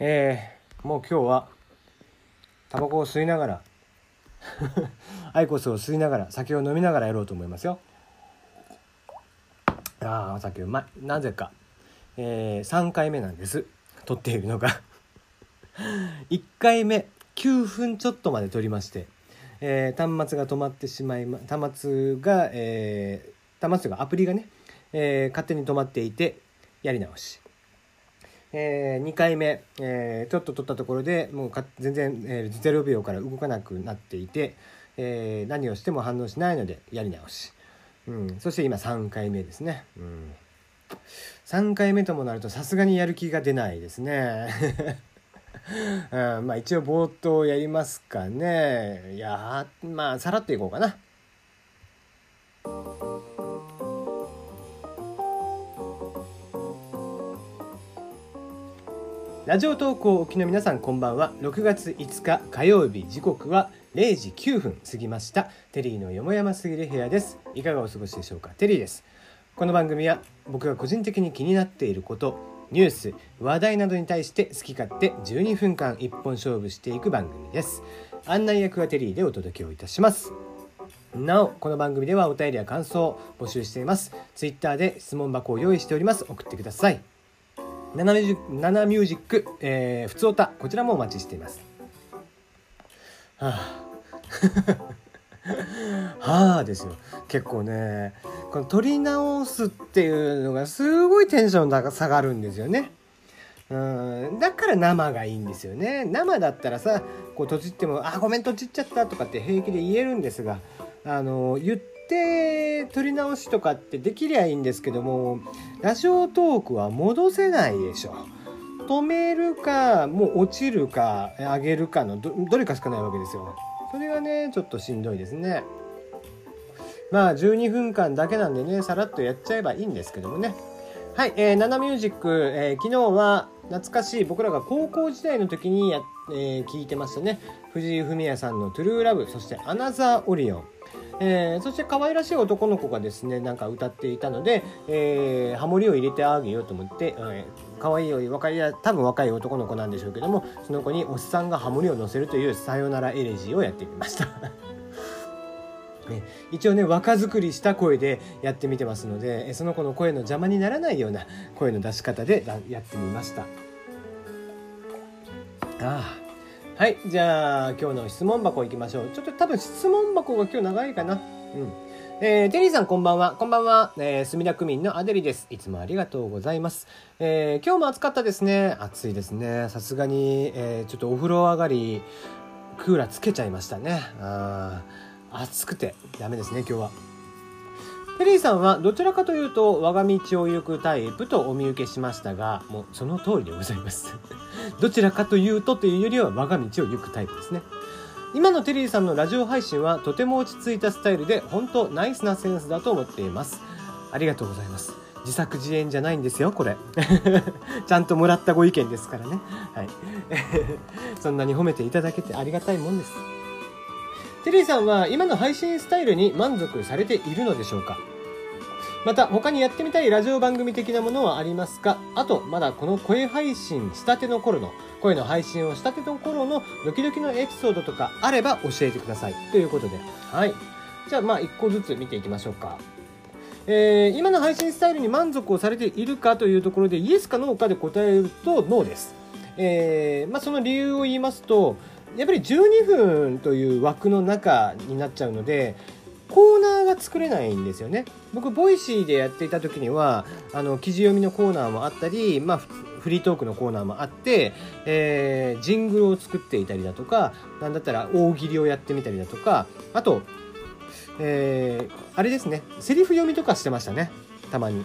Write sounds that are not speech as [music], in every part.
えー、もう今日はタバコを吸いながら [laughs] アイコスを吸いながら酒を飲みながらやろうと思いますよ。ああお酒うまい。なぜか、えー、3回目なんです。撮っているのが。[laughs] 1回目9分ちょっとまで撮りまして、えー、端末が止まってしまいま端末が、えー、端末がアプリがね、えー、勝手に止まっていてやり直し。えー、2回目、えー、ちょっと取ったところでもう全然、えー、0秒から動かなくなっていて、えー、何をしても反応しないのでやり直し、うん、そして今3回目ですね、うん、3回目ともなるとさすがにやる気が出ないですね。[laughs] うん、まあ一応冒頭やりますかね。いやまあさらっといこうかな。ラジオ投稿おきの皆さんこんばんは。6月5日火曜日時刻は0時9分過ぎました。テリーのよもやますぎる部屋です。いかがお過ごしでしょうか？テリーです。この番組は僕が個人的に気になっていることニュース話題などに対して好き勝手12分間一本勝負していく番組です。案内役はテリーでお届けをいたします。なおこの番組ではお便りや感想を募集しています。ツイッターで質問箱を用意しております。送ってください。ナナミュージック、えー、ふつおた、こちらもお待ちしています。はあ [laughs] はあですよ。結構ね、この撮り直すっていうのがすごいテンションが下がるんですよね。うんだから生がいいんですよね。生だったらさ、こう閉じっても、あ、ごめん閉じっちゃったとかって平気で言えるんですが、あの、言ってって撮り直しとかってできりゃいいんですけどもラジオトークは戻せないでしょ。止めるかもう落ちるか上げるかのどれかしかないわけですよ。それがねちょっとしんどいですね。まあ12分間だけなんでねさらっとやっちゃえばいいんですけどもね。はい、えー、ナナミュージック、えー、昨日は懐かしい僕らが高校時代の時にや、えー、聞いてましたね。藤井フミヤさんの「トゥルーラブ」そして「アナザーオリオン」えー、そして可愛らしい男の子がですねなんか歌っていたので、えー、ハモリを入れてあげようと思って、えー、可愛い若い多分若い男の子なんでしょうけどもその子におっさんがハモリを乗せるというさよならエレジーをやってみました、一応ね若作りした声でやってみてますのでその子の声の邪魔にならないような声の出し方でやってみましたああはいじゃあ今日の質問箱いきましょうちょっと多分質問箱が今日長いかなうんえー、テリーさんこんばんは。こんばんは。えー、墨田区民のアデリです。いつもありがとうございます。えー、今日も暑かったですね。暑いですね。さすがに、えー、ちょっとお風呂上がり、クーラーつけちゃいましたね。あ暑くてダメですね、今日は。テリーさんはどちらかというと我が道を行くタイプとお見受けしましたが、もうその通りでございます。[laughs] どちらかというとというよりは我が道を行くタイプですね。今のテリーさんのラジオ配信はとても落ち着いたスタイルで本当ナイスなセンスだと思っています。ありがとうございます。自作自演じゃないんですよ、これ。[laughs] ちゃんともらったご意見ですからね。はい。[laughs] そんなに褒めていただけてありがたいもんです。テリーさんは今の配信スタイルに満足されているのでしょうか？また他にやってみたいラジオ番組的なものはありますか？あとまだこの声配信したての頃の声の配信をしたての頃のドキドキのエピソードとかあれば教えてください。ということで。はい。じゃあまあ1個ずつ見ていきましょうか。えー、今の配信スタイルに満足をされているかというところでイエスかノーかで答えるとノーです、えーまあ、その理由を言いますとやっぱり12分という枠の中になっちゃうのでコーナーが作れないんですよね。僕ボイシーでやっていた時にはあの記事読みのコーナーもあったり、まあ、フリートークのコーナーもあって、えー、ジングルを作っていたりだとかなんだったら大喜利をやってみたりだとかあと、えー、あれですね。セリフ読みとかしてましたね。たまに。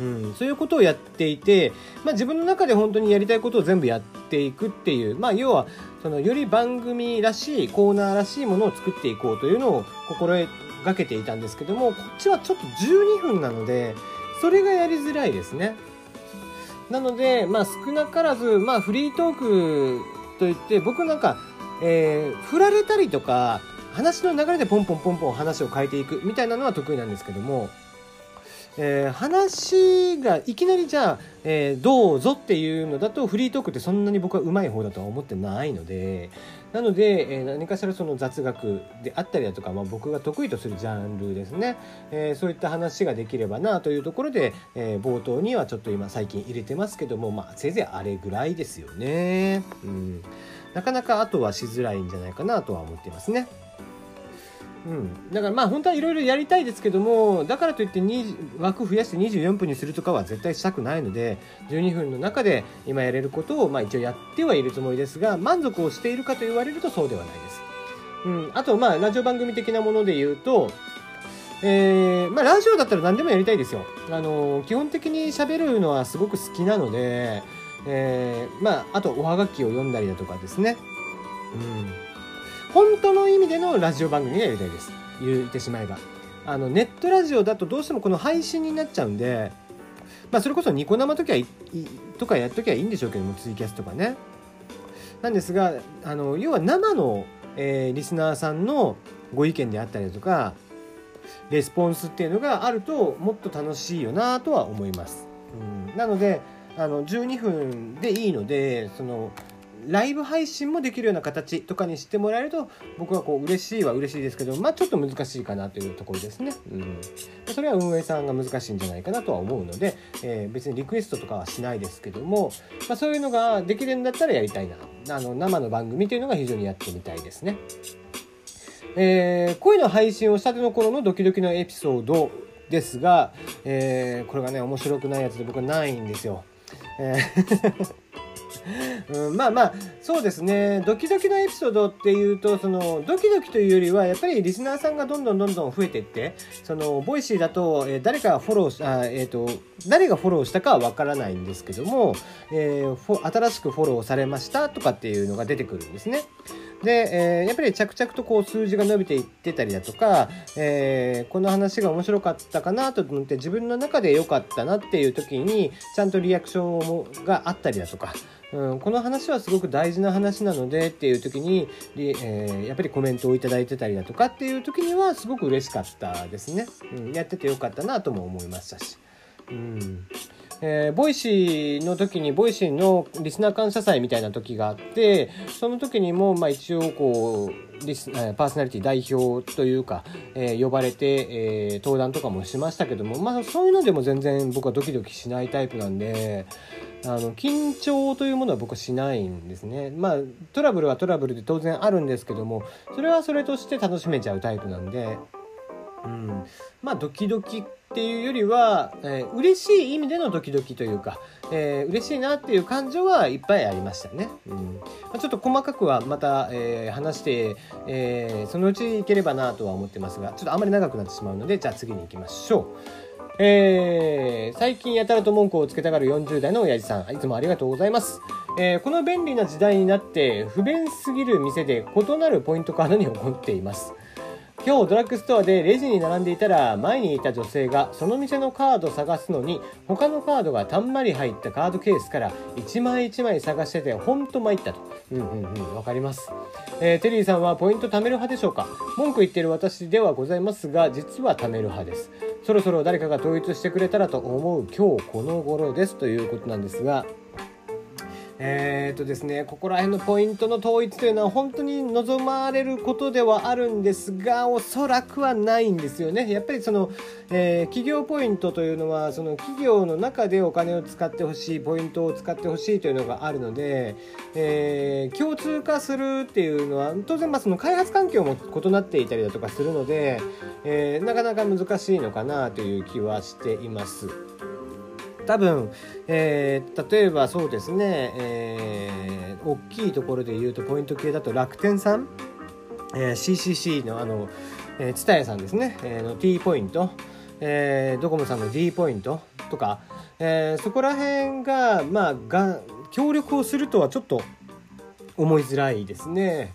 うん、そういうことをやっていて、まあ、自分の中で本当にやりたいことを全部やっていくっていう、まあ、要はそのより番組らしいコーナーらしいものを作っていこうというのを心がけていたんですけどもこっちはちょっと12分なのでそれがやりづらいですね。なので、まあ、少なからず、まあ、フリートークといって僕なんか、えー、振られたりとか話の流れでポンポンポンポン話を変えていくみたいなのは得意なんですけどもえー、話がいきなりじゃあ、えー、どうぞっていうのだとフリートークってそんなに僕はうまい方だとは思ってないのでなので、えー、何かしらその雑学であったりだとか、まあ、僕が得意とするジャンルですね、え、そういった話ができればなというところで、え、冒頭にはちょっと今最近入れてますけども、まあ、せいぜいあれぐらいですよね。うんなかなかあとはしづらいんじゃないかなとは思ってますね。うん、だからまあ本当はいろいろやりたいですけどもだからといって枠増やして24分にするとかは絶対したくないので12分の中で今やれることをまあ一応やってはいるつもりですが満足をしているかと言われるとそうではないです。うん、あとまあラジオ番組的なもので言うとえー、まあ、ラジオだったら何でもやりたいですよ。あの基本的に喋るのはすごく好きなので、えー、まあ、あとおはがきを読んだりだとかですね。うん本当の意味でのラジオ番組がやりたいです。言ってしまえば。あのネットラジオだとどうしてもこの配信になっちゃうんでまあそれこそニコ生ときはとかやっときゃいいんでしょうけどもツイキャスとかね。なんですがあの要は生の、えー、リスナーさんのご意見であったりだとかレスポンスっていうのがあるともっと楽しいよなとは思います、うん、なのであの12分でいいのでそのライブ配信もできるような形とかにしてもらえると僕はこう嬉しいは嬉しいですけどまあちょっと難しいかなというところですね、うん、それは運営さんが難しいんじゃないかなとは思うので、えー、別にリクエストとかはしないですけども、まあ、そういうのができるんだったらやりたいな。あの生の番組というのが非常にやってみたいですね。えー、声の配信をしたての頃のドキドキのエピソードですが、えー、これがね面白くないやつで僕はないんですよ。えーうん、まあまあそうですねドキドキのエピソードっていうとそのドキドキというよりはやっぱりリスナーさんがどんどんどんどん増えていってそのボイシーだと、え、誰かフォローあ、えーと、誰がフォローしたかはわからないんですけども、えー、新しくフォローされましたとかっていうのが出てくるんですね。で、えー、やっぱり着々とこう数字が伸びていってたりだとか、えー、この話が面白かったかなと思って自分の中で良かったなっていう時にちゃんとリアクションもがあったりだとか、うん、この話はすごく大事な話なのでっていう時に、えー、やっぱりコメントを頂いてたりだとかっていう時にはすごく嬉しかったですね。うん、やっててよかったなとも思いましたし。うん。えー、ボイシーの時にボイシーのリスナー感謝祭みたいな時があってその時にもまあ一応こうリスパーソナリティ代表というか、えー、呼ばれて、えー、登壇とかもしましたけどもまあそういうのでも全然僕はドキドキしないタイプなんであの緊張というものは僕はしないんですね。まあトラブルはトラブルで当然あるんですけどもそれはそれとして楽しめちゃうタイプなんでうん、まあドキドキっていうよりは、えー、嬉しい意味でのドキドキというか、えー、嬉しいなっていう感情はいっぱいありましたね。うんまあ、ちょっと細かくはまた、えー、話して、えー、そのうちいければなとは思ってますが、ちょっとあまり長くなってしまうので、じゃあ次に行きましょう。えー、最近やたらと文句をつけたがる40代の親父さん、いつもありがとうございます。えー、この便利な時代になって不便すぎる店で異なるポイントカードに起こっています。今日ドラッグストアでレジに並んでいたら前にいた女性がその店のカード探すのに他のカードがたんまり入ったカードケースから1枚1枚探しててほんと参ったと。うんうんうん、わかります。えー、テリーさんはポイント貯める派でしょうか？文句言ってる私ではございますが実は貯める派です。そろそろ誰かが統一してくれたらと思う今日この頃ですということなんですがえーとですね、ここら辺のポイントの統一というのは本当に望まれることではあるんですがおそらくはないんですよね。やっぱりその、えー、企業ポイントというのはその企業の中でお金を使ってほしいポイントを使ってほしいというのがあるので、えー、共通化するっていうのは当然まあその開発環境も異なっていたりだとかするので、えー、なかなか難しいのかなという気はしています。多分、えー、例えばそうですね、えー、大きいところで言うとポイント系だと楽天さん、えー、CCC のあの、えー、ツタヤさんですね、えー、の T ポイント、えー、ドコモさんの D ポイントとか、えー、そこら辺が、まあ、が協力をするとはちょっと思いづらいですね。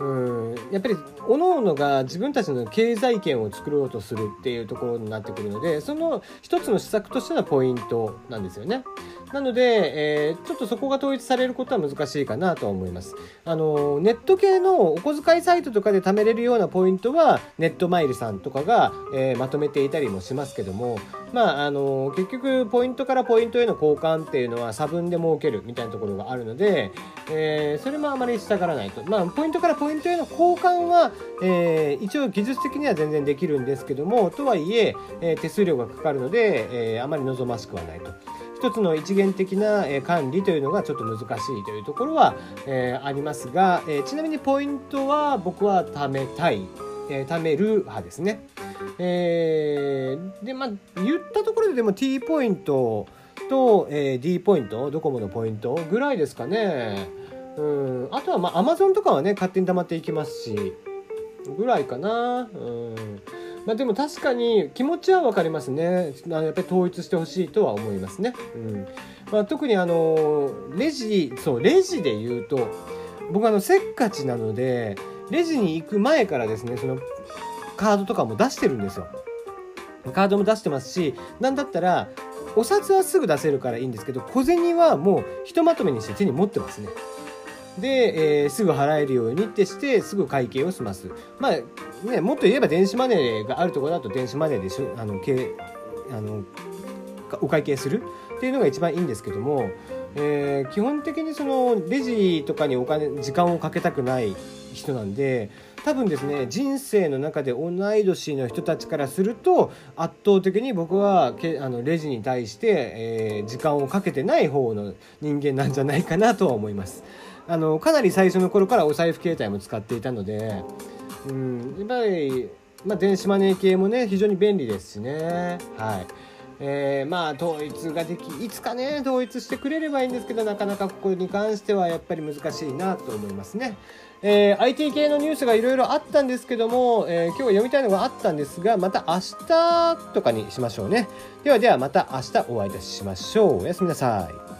うんやっぱり各々が自分たちの経済圏を作ろうとするっていうところになってくるのでその一つの施策としてのポイントなんですよね。なので、えー、ちょっとそこが統一されることは難しいかなとは思います。あのネット系のお小遣いサイトとかで貯めれるようなポイントはネットマイルさんとかが、えー、まとめていたりもしますけども、まあ、あの結局ポイントからポイントへの交換っていうのは差分で設けるみたいなところがあるので、えー、それもあまりしたがらないと。まあ、ポイントからポイントへの交換は、えー、一応技術的には全然できるんですけども、とはいええー、手数料がかかるので、えー、あまり望ましくはないと。一つの一元的な管理というのがちょっと難しいというところは、え、ありますが、え、ちなみにポイントは僕は貯めたい、え、貯める派ですね。えー、でまあ言ったところででも T ポイントと、え、D ポイントドコモのポイントぐらいですかね。うんあとはまあ Amazon とかはね勝手に溜まっていきますしぐらいかな。うんまあ、でも確かに気持ちは分かりますね。やっぱり統一してほしいとは思いますね、うん。まあ、特にあのレジそうレジで言うと僕あのせっかちなのでレジに行く前からですねそのカードとかも出してるんですよ。カードも出してますし何だったらお札はすぐ出せるからいいんですけど小銭はもうひとまとめにして手に持ってますね。で、えー、すぐ払えるようにってしてすぐ会計を済ますまあねもっと言えば電子マネーがあるところだと電子マネーでしょあのけあのお会計するっていうのが一番いいんですけども、えー、基本的にそのレジとかにお金時間をかけたくない人なんで多分ですね人生の中で同い年の人たちからすると圧倒的に僕はけあのレジに対して、えー、時間をかけてない方の人間なんじゃないかなとは思います。あのかなり最初の頃からお財布携帯も使っていたので、うん、やっぱり、まあ、電子マネー系もね非常に便利ですしねはい。えー、まあ統一ができいつかね統一してくれればいいんですけどなかなかここに関してはやっぱり難しいなと思いますね。えー、IT 系のニュースがいろいろあったんですけども、えー、今日は読みたいのがあったんですがまた明日とかにしましょうね。ではではまた明日お会いいたしましょう。おやすみなさい。